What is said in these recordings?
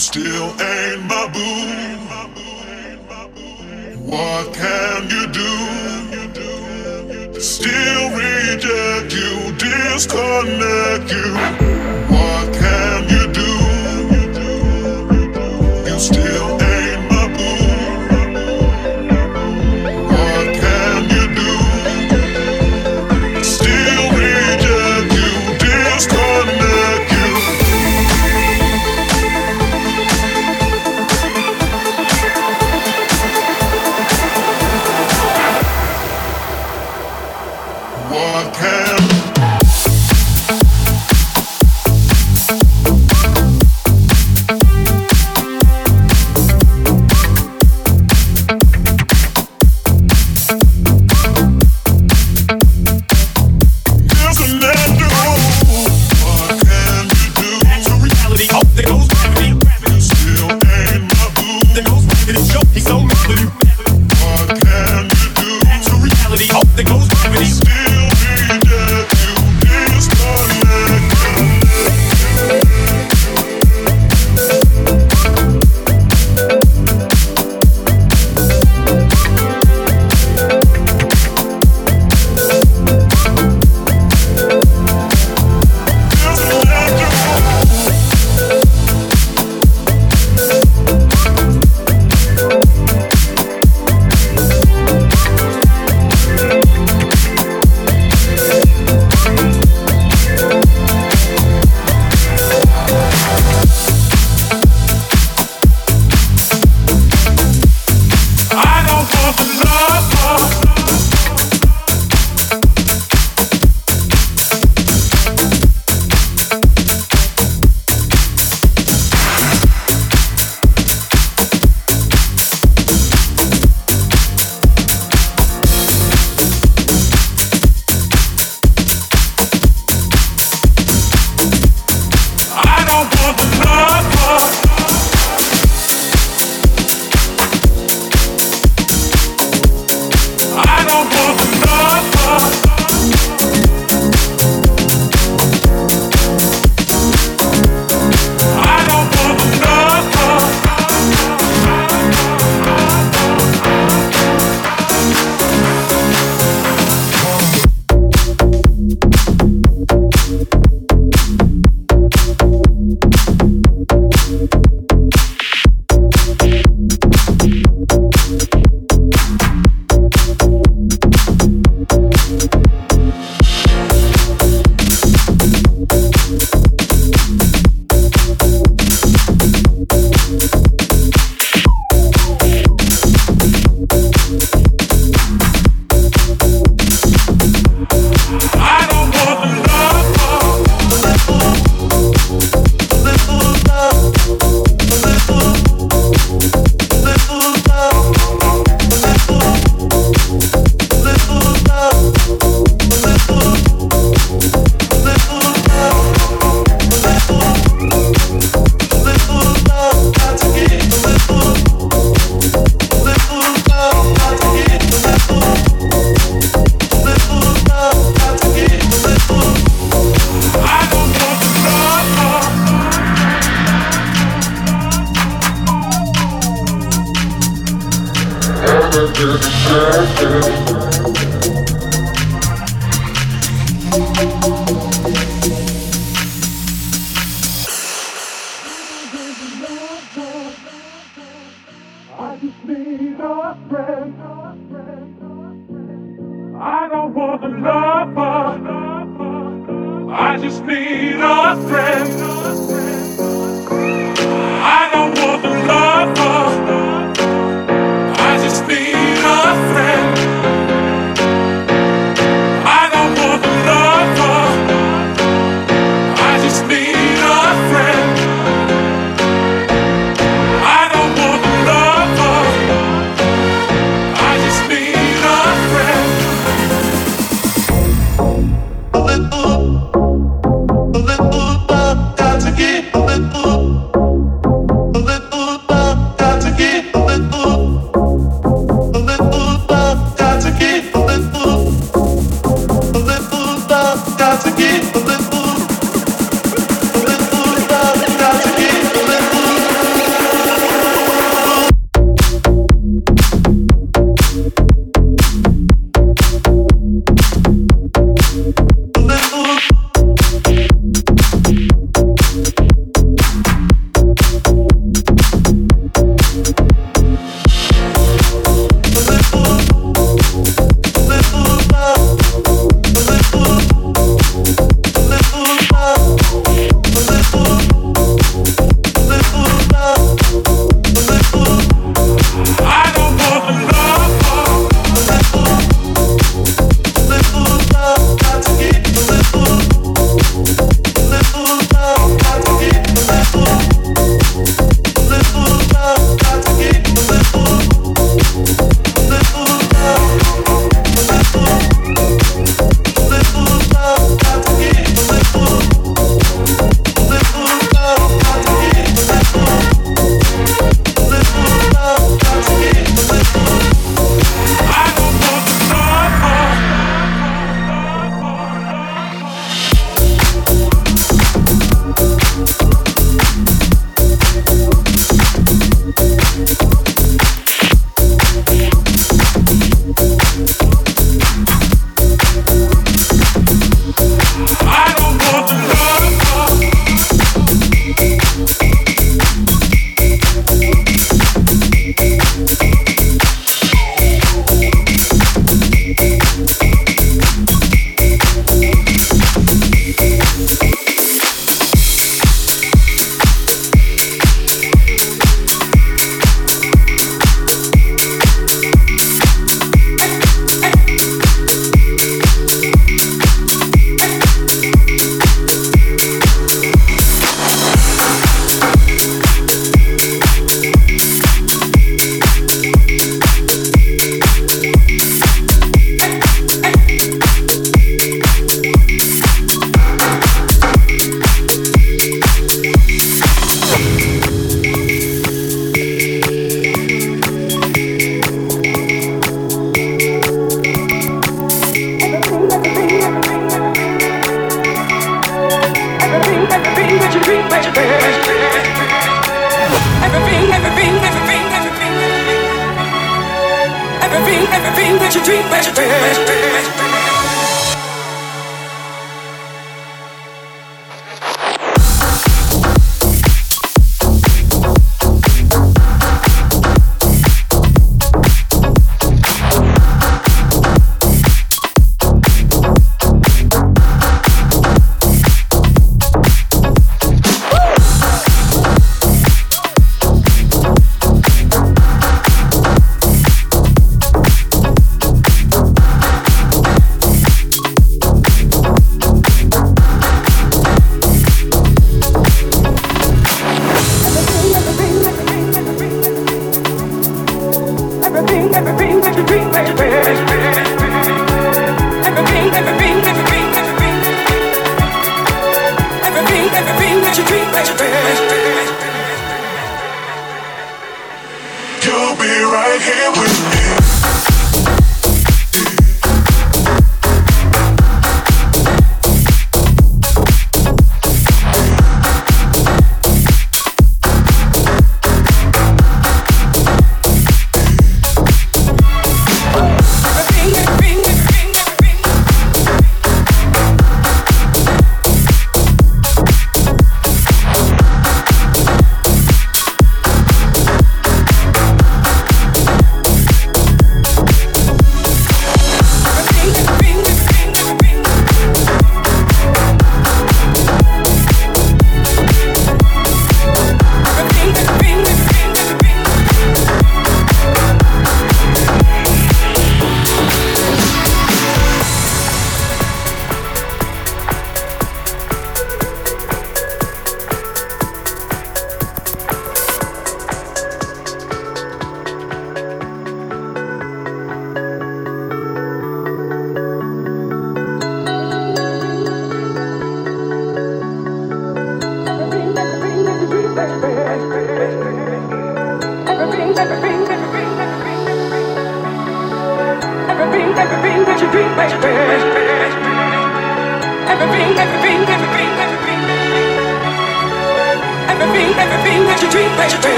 still ain't my boo. What can you do? Still reject you, disconnect you. What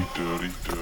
I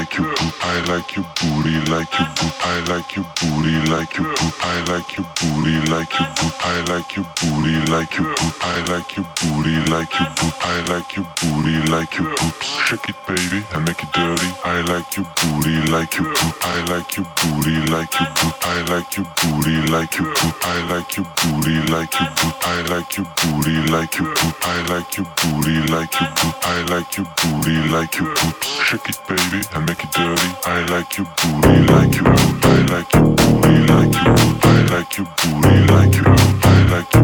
like you. I like your booty, like your boot. I like your booty, like your boot. I like your booty, like your boot. I like your booty, like your boot. I like your booty, like your boot. I like your booty, like your boot. Shake it, baby, and make it dirty. I like your booty, like your boot. I like your booty, like your boot. I like your booty, like your boot. I like your booty, like your boot. I like your booty, like your boot. I like your booty, like your boot. I like your booty, like your boot. Shake it, baby, and make it dirty. I like your booty, like your. I like your booty, like your. I like your booty, like your. I like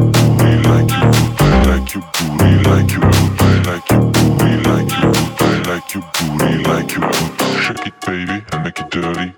your booty, like your. Booty, like your. Booty, like your. Booty. Shake it, baby, and make it dirty.